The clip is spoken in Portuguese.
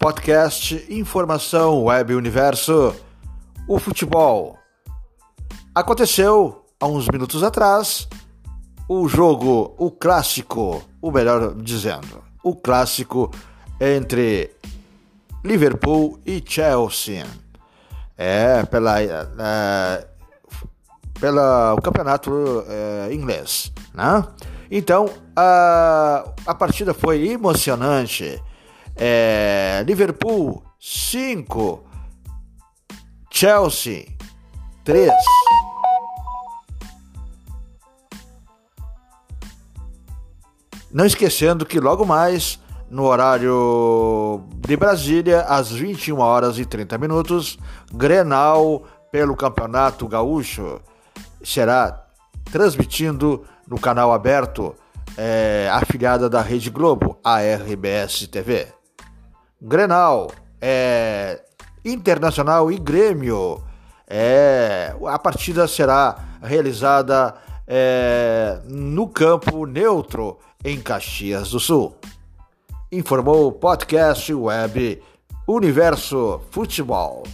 Podcast Informação Web Universo. O futebol. Aconteceu há uns minutos atrás o jogo, o clássico, o melhor dizendo, o clássico entre Liverpool e Chelsea. É, pela, é, pela o campeonato é, inglês, né? Então, a, a partida foi emocionante. É, Liverpool 5, Chelsea 3. Não esquecendo que logo mais, no horário de Brasília, às 21 horas e 30 minutos, Grenal pelo Campeonato Gaúcho será transmitindo no canal aberto é, afiliada da Rede Globo, a RBS TV. Grenal, é, Internacional e Grêmio. É, a partida será realizada é, no campo neutro em Caxias do Sul. Informou o podcast web Universo Futebol.